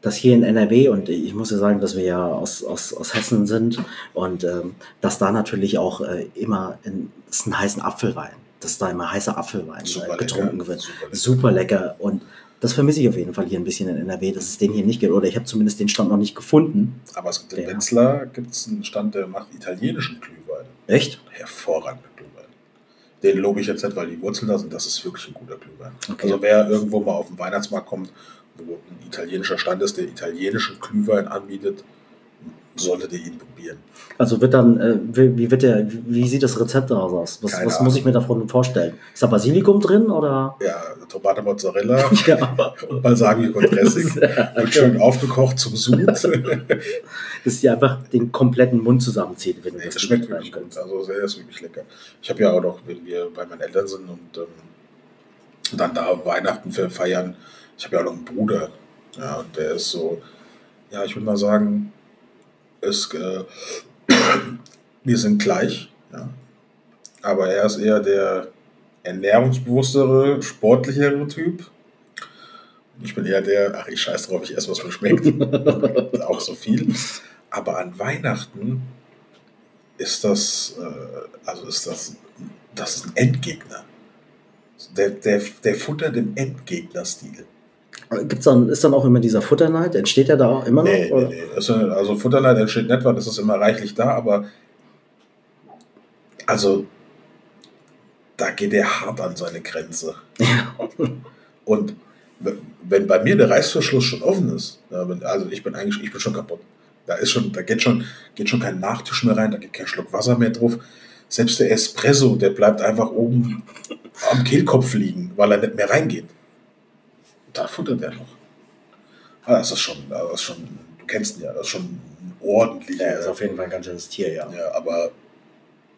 dass hier in NRW, und ich muss ja sagen, dass wir ja aus, aus, aus Hessen sind, und ähm, dass da natürlich auch äh, immer in, ist ein heißen Apfelwein, dass da immer heißer Apfelwein äh, getrunken lecker, wird. super lecker. Super lecker. Und das vermisse ich auf jeden Fall hier ein bisschen in NRW, dass es den hier nicht gibt. Oder ich habe zumindest den Stand noch nicht gefunden. Aber es gibt in. Wetzlar gibt's einen Stand, der macht italienischen Glühwein. Echt? Hervorragender Glühwein. Den lobe ich jetzt nicht, weil die Wurzeln da sind. Das ist wirklich ein guter Glühwein. Okay. Also wer irgendwo mal auf den Weihnachtsmarkt kommt, wo ein italienischer Stand ist, der italienischen Glühwein anbietet, solltet ihr ihn probieren. Also wird dann, äh, wie, wird der, wie sieht das Rezept daraus aus? Was, was muss ich mir davon vorstellen? Ist da Basilikum drin oder? Ja, Tomate Mozzarella Ja. und Balsamico Dressing. Wird schön aufgekocht zum Sud. Dass die einfach den kompletten Mund zusammenzieht, wenn Nee, das das schmeckt wirklich gut. Also der ist wirklich lecker. Ich habe ja auch noch, wenn wir bei meinen Eltern sind und ähm, dann da Weihnachten fe- feiern, ich habe ja auch noch einen Bruder. Ja, und der ist so, ja, ich würde mal sagen, ist, äh, wir sind gleich, ja. Aber er ist eher der ernährungsbewusstere, sportlichere Typ. Ich bin eher der, ach, ich scheiß drauf, ich esse, was mir schmeckt. auch so viel. Aber an Weihnachten ist das, äh, also ist das, das ist ein Endgegner. Der, der, der futtert im Endgegner-Stil. Gibt's dann, ist dann auch immer dieser Futterneid? Entsteht der da auch immer noch? Nee, nee, nee. Ist, also Futterleid entsteht nicht, weil das ist immer reichlich da, aber also da geht er hart an seine Grenze. Und wenn bei mir der Reißverschluss schon offen ist, also ich bin eigentlich, ich bin schon kaputt. Da ist schon, da geht schon, geht schon kein Nachtisch mehr rein, da geht kein Schluck Wasser mehr drauf. Selbst der Espresso, der bleibt einfach oben am Kehlkopf liegen, weil er nicht mehr reingeht. Da futtert er noch. Ah, das ist schon, das ist schon, du kennst ihn ja, das ist schon ein ordentlicher. Ja, ist auf jeden Fall ein ganz schönes Tier, ja. Ja, aber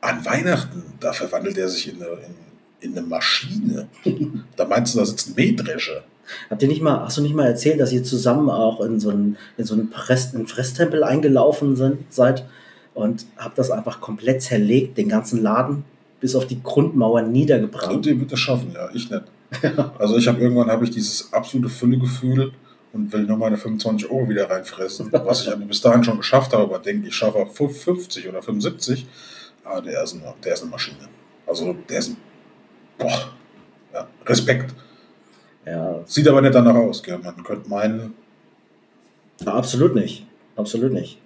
an Weihnachten, da verwandelt er sich in eine, in, in eine Maschine. da meinst du, da sitzt ein Mähdrescher. Habt ihr nicht mal, hast du nicht mal erzählt, dass ihr zusammen auch in so einen, in so einen, Press, einen Fresstempel eingelaufen sind, seid und habt das einfach komplett zerlegt, den ganzen Laden bis auf die Grundmauer Und niedergebrannt? ihr wird das schaffen, ja, ich nicht. Also ich habe irgendwann habe ich dieses absolute Füllegefühl und will nur meine 25 Euro wieder reinfressen, was ich aber bis dahin schon geschafft habe, aber denke, ich schaffe auch 50 oder 75. Aber der ist eine, der ist eine Maschine. Also der ist ein, boah, ja, Respekt. Ja, Sieht aber nicht danach aus, gell? Man könnte meinen, absolut nicht. Absolut nicht.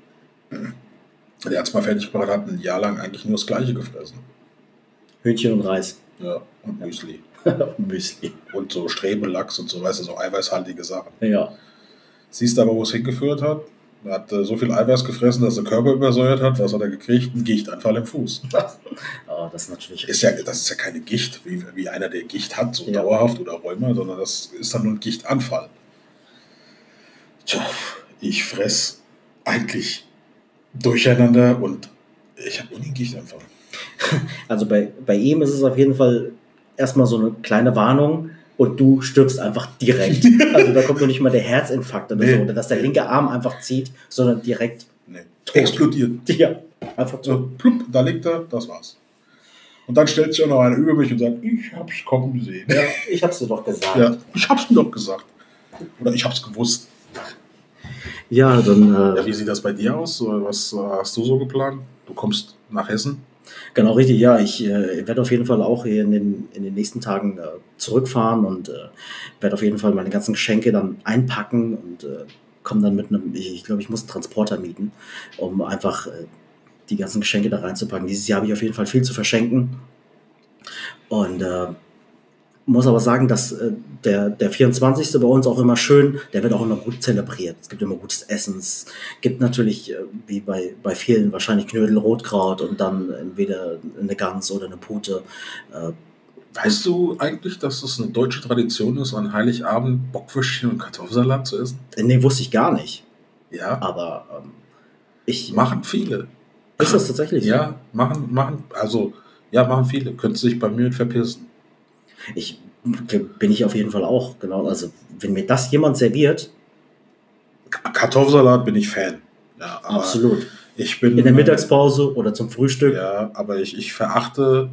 der hat es mal fertig gebracht, hat ein Jahr lang eigentlich nur das Gleiche gefressen. Hühnchen und Reis. Ja, und Müsli. Müsli. Und so Strebelachs und so, weißt du, so eiweißhaltige Sachen. Ja. Siehst aber, wo es hingeführt hat? Er hat äh, so viel Eiweiß gefressen, dass der Körper übersäuert hat. Was hat er gekriegt? Ein Gichtanfall im Fuß. Oh, das ist natürlich Ist ja, das ist ja keine Gicht, wie, wie einer, der Gicht hat, so Ja. dauerhaft oder Rheuma, sondern das ist dann nur ein Gichtanfall. Tja, ich fress eigentlich durcheinander und ich habe nie einen Gichtanfall. Also bei, bei ihm ist es auf jeden Fall erstmal so eine kleine Warnung und du stirbst einfach direkt. Also da kommt noch nicht mal der Herzinfarkt oder Nee. so, oder dass der linke Arm einfach zieht, sondern direkt, Nee. Explodiert. ja, einfach so. So, plupp, da liegt er, das war's. Und dann stellt sich auch noch einer über mich und sagt, ich hab's kommen sehen. Ja, ich hab's dir doch gesagt. Ja, ich hab's mir doch gesagt. Oder ich hab's gewusst. Ja, dann, Ja, äh, wie sieht das bei dir aus? Was äh, hast du so geplant? Du kommst nach Hessen? Genau richtig, ja, ich äh, werde auf jeden Fall auch hier in den, in den nächsten Tagen äh, zurückfahren und äh, werde auf jeden Fall meine ganzen Geschenke dann einpacken und äh, komme dann mit einem, ich, ich glaube, ich muss einen Transporter mieten, um einfach äh, die ganzen Geschenke da reinzupacken. Dieses Jahr habe ich auf jeden Fall viel zu verschenken und äh, muss aber sagen, dass äh, der, der 24. bei uns auch immer schön, der wird auch immer gut zelebriert. Es gibt immer gutes Essen. Es gibt natürlich, äh, wie bei, bei vielen, wahrscheinlich Knödel, Rotkraut und dann entweder eine Gans oder eine Pute. Äh, Weißt du eigentlich, dass es eine deutsche Tradition ist, an Heiligabend Bockwürstchen und Kartoffelsalat zu essen? nee, wusste ich gar nicht. Ja. Aber ähm, ich. Machen viele. Ist das tatsächlich? so? Ja, machen, machen, also, ja, machen viele. Könntest sich bei mir verpissen. Ich bin ich auf jeden Fall auch, genau. Also, wenn mir das jemand serviert, Kartoffelsalat bin ich Fan. Ja, absolut. Ich bin. In der Mittagspause oder zum Frühstück. Ja, aber ich, ich verachte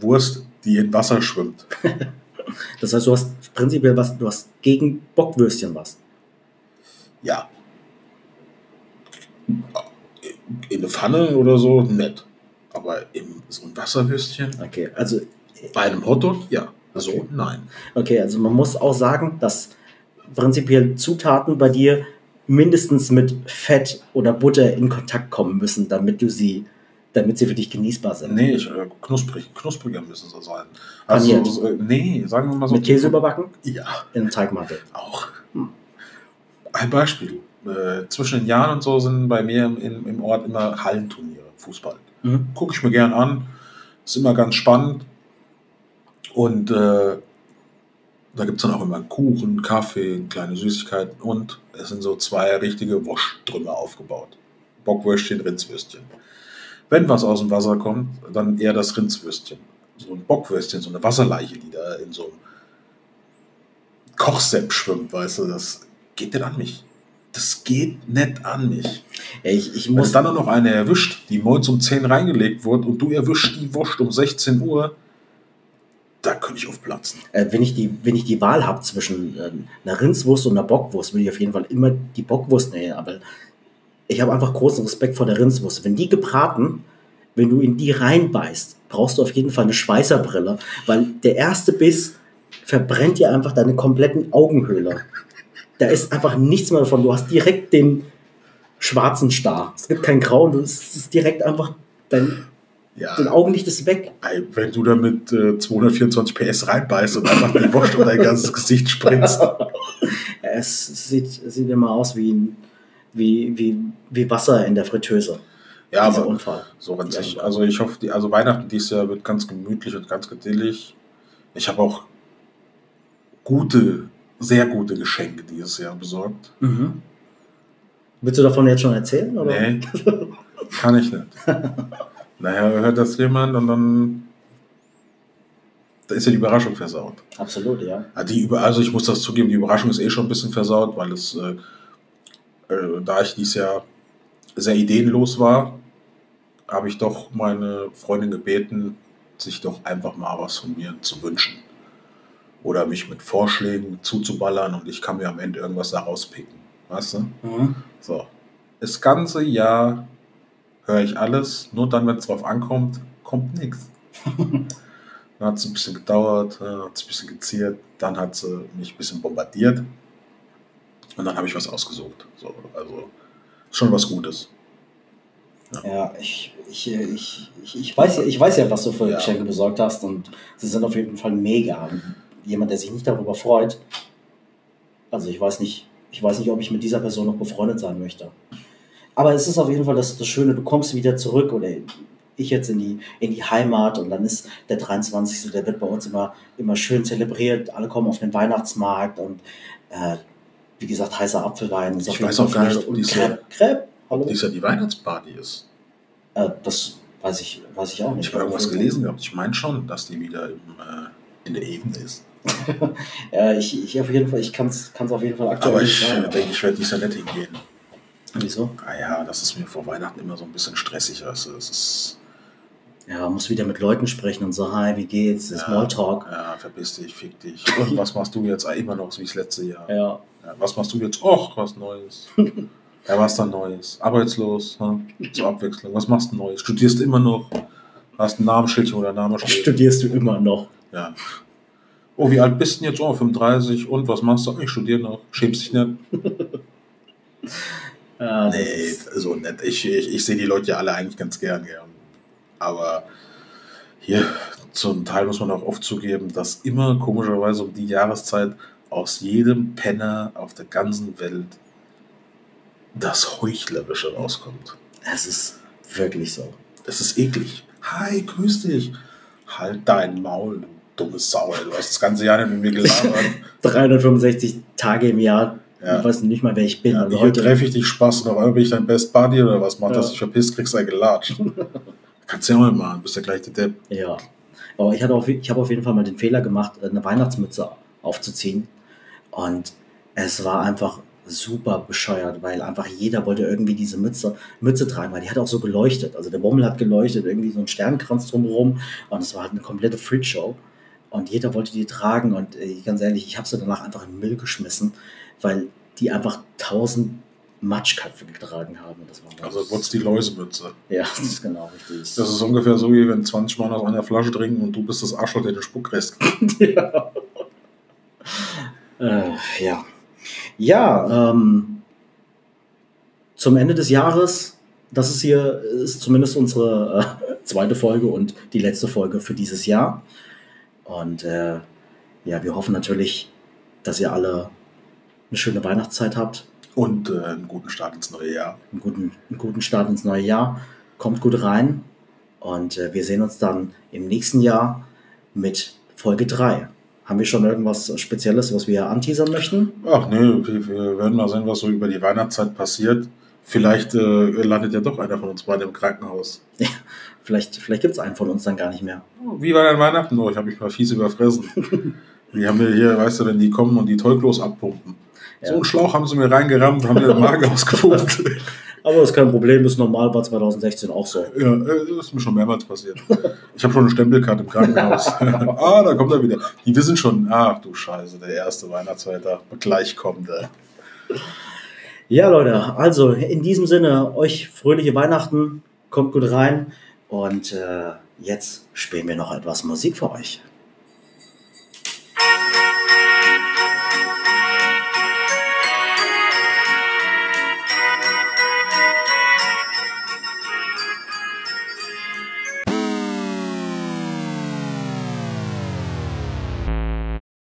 Wurst, die in Wasser schwimmt. Das heißt, du hast prinzipiell was, du hast gegen Bockwürstchen was. Ja. In eine Pfanne oder so, nett. Aber in so ein Wasserwürstchen, Okay, also bei einem Hotdog, ja. So, Okay. nein. Okay, also man muss auch sagen, dass prinzipiell Zutaten bei dir mindestens mit Fett oder Butter in Kontakt kommen müssen, damit du sie, damit sie für dich genießbar sind. Nee, ich, äh, knusprig, knuspriger müssen sie sein. Also, Paniert. so, äh, nee, sagen wir mal so. Mit Käse überbacken Ja, in einem Teigmantel. auch. Hm. Ein Beispiel. Äh, zwischen den Jahren und so sind bei mir im, im, im Ort immer Hallenturniere, Fußball. Mhm. Gucke ich mir gern an. Ist immer ganz spannend. Und äh, da gibt es dann auch immer Kuchen, Kaffee, kleine Süßigkeiten und es sind so zwei richtige Wursttrümmer aufgebaut. Bockwürstchen, Rindswürstchen. Wenn was aus dem Wasser kommt, dann eher das Rindswürstchen. So ein Bockwürstchen, so eine Wasserleiche, die da in so einem Kochsepp schwimmt, weißt du, das geht nicht an mich. Das geht nicht an mich. Ich, ich Wenn muss dann nur noch eine erwischt, die morgens um 10 reingelegt wurde und du erwischst die Wurst um 16 Uhr, da könnte ich aufplatzen. äh, wenn, ich die, wenn ich die Wahl habe zwischen ähm, einer Rindswurst und einer Bockwurst, würde ich auf jeden Fall immer die Bockwurst nehmen. Aber ich habe einfach großen Respekt vor der Rindswurst. Wenn die gebraten, wenn du in die reinbeißt, brauchst du auf jeden Fall eine Schweißerbrille, weil der erste Biss verbrennt dir einfach deine kompletten Augenhöhle. Da ist einfach nichts mehr davon. Du hast direkt den schwarzen Star. Es gibt kein Grau, du- es ist direkt einfach, dein, Ja, dein Augenlicht ist weg. wenn du da mit äh, 224 PS reinbeißt und einfach die Wurst um dein ganzes Gesicht spritzt. Es sieht, sieht immer aus wie, wie, wie, wie Wasser in der Fritteuse. Ja, Dieser aber Unfall. so ganz Ja. ich, also ich hoffe, die, also Weihnachten dieses Jahr wird ganz gemütlich und ganz gedillig. Ich habe auch gute, sehr gute Geschenke dieses Jahr besorgt. Mhm. Willst du davon jetzt schon erzählen? Oder? Nee, kann ich nicht. Naja, hört das jemand und dann da ist ja die Überraschung versaut. Absolut, ja. Ja, die über, also ich muss das zugeben, die Überraschung ist eh schon ein bisschen versaut, weil es, äh, äh, da ich dieses Jahr sehr ideenlos war, habe ich doch meine Freundin gebeten, sich doch einfach mal was von mir zu wünschen. Oder mich mit Vorschlägen zuzuballern und ich kann mir am Ende irgendwas da rauspicken. Weißt du? Mhm. So. Das ganze Jahr höre ich alles, nur dann, wenn es drauf ankommt, kommt nichts. Dann hat es ein bisschen gedauert, äh, hat es ein bisschen geziert, dann hat sie mich ein bisschen bombardiert und dann habe ich was ausgesucht. So, also schon was Gutes. Ja, ich, ich, ich, ich, ich, weiß ja, ich weiß ja, was du für Ja. Geschenke besorgt hast und sie sind auf jeden Fall mega. Jemand, der sich nicht darüber freut, also ich weiß nicht, ich weiß nicht, ob ich mit dieser Person noch befreundet sein möchte. Aber es ist auf jeden Fall das, das Schöne, du kommst wieder zurück oder ich jetzt in die, in die Heimat und dann ist der 23. Der wird bei uns immer, immer schön zelebriert. Alle kommen auf den Weihnachtsmarkt und äh, wie gesagt, heißer Apfelwein. Ich weiß auch gar nicht, ob und dies Crepe. Crepe? Hallo? Dies ja die Weihnachtsparty ist. Äh, das weiß ich, weiß ich auch nicht. Ich habe irgendwas gelesen gehabt. Ich meine schon, dass die wieder im, äh, in der Ebene ist. Ja, ich, ich auf jeden Fall, ich kann es auf jeden Fall aktuell Aber ich denke, ich werde dies Jahr nicht hingehen. Wieso? Ah ja, das ist mir vor Weihnachten immer so ein bisschen stressig. Also, es ist, Ja, muss wieder mit Leuten sprechen und so, hi, wie geht's? Ja. Smalltalk. ja, verpiss dich, fick dich. Und was machst du jetzt? Ah, immer noch so wie das letzte Jahr. Ja. Ja, was machst du jetzt? Och, was Neues. ja, was dann Neues? Arbeitslos, hm? zur Abwechslung. Was machst du Neues? Studierst immer noch? Hast ein Namensschildchen oder Namensschild? Studierst du immer noch? Ja. Oh, wie alt bist du denn jetzt? Oh, 35. Und was machst du? Ich studiere noch. Schämst dich nicht? Das Nee, so nett. Ich, ich, ich sehe die Leute ja alle eigentlich ganz gern. Ja. Aber hier zum Teil muss man auch oft zugeben, dass immer komischerweise um die Jahreszeit aus jedem Penner auf der ganzen Welt das Heuchlerische rauskommt. Es ist wirklich so. Es ist eklig. Hi, grüß dich. Halt dein Maul, du dumme Sau. Du hast das ganze Jahr nicht mit mir gelabert. 365 Tage im Jahr. Ja. Ich weiß nicht mal, wer ich bin. Ja, hier heute, treffe ich dich Spaß und auf einmal bin ich dein Best Buddy oder was? Macht Ja. das dich verpisst, kriegst du ein gelatscht. Kannst du ja mal machen, bist ja gleich der Depp. Ja. Aber ich, hatte auf, ich habe auf jeden Fall mal den Fehler gemacht, eine Weihnachtsmütze aufzuziehen. Und es war einfach super bescheuert, weil einfach jeder wollte irgendwie diese Mütze, Mütze tragen, weil die hat auch so geleuchtet. Also der Bommel hat geleuchtet, irgendwie so ein Sternkranz drumherum. Und es war halt eine komplette Freakshow. Und jeder wollte die tragen. Und äh, ganz ehrlich, ich habe sie danach einfach in den Müll geschmissen, weil die einfach tausend Matschköpfe getragen haben. Das war Also wurd's die Läusemütze. Ja, das ist genau richtig. Das ist ungefähr so, wie wenn 20 Mann aus einer Flasche trinken und du bist das Arschloch, der den Spuckrest kriegt. ja. Äh, ja. Ja, ähm, zum Ende des Jahres, das ist hier, ist zumindest unsere äh, zweite Folge und die letzte Folge für dieses Jahr. Und äh, ja, wir hoffen natürlich, dass ihr alle eine schöne Weihnachtszeit habt, Und äh, einen guten Start ins neue Jahr. einen guten, einen guten Start ins neue Jahr. Kommt gut rein und äh, wir sehen uns dann im nächsten Jahr mit Folge 3. Haben wir schon irgendwas Spezielles, was wir anteasern möchten? Ach nee, wir, wir werden mal sehen, was so über die Weihnachtszeit passiert. Vielleicht äh, landet ja doch einer von uns beiden im Krankenhaus. Vielleicht, vielleicht gibt es einen von uns dann gar nicht mehr. Wie war dein Weihnachten? Oh, ich habe mich mal fies überfressen. Die haben mir hier, weißt du, wenn die kommen und die Tollklos abpumpen. So einen Schlauch haben sie mir reingerammt, haben mir den Magen ausgepumpt. Aber das ist kein Problem, ist normal, war 2016 auch so. Ja, äh, das ist mir schon mehrmals passiert. Ich habe schon eine Stempelkarte im Krankenhaus. ah, da kommt er wieder. Die wissen schon, ach du Scheiße, der erste Weihnachtsfeiertag gleich kommt. Ey. Ja, Leute, also in diesem Sinne, euch fröhliche Weihnachten, kommt gut rein und äh, jetzt spielen wir noch etwas Musik für euch.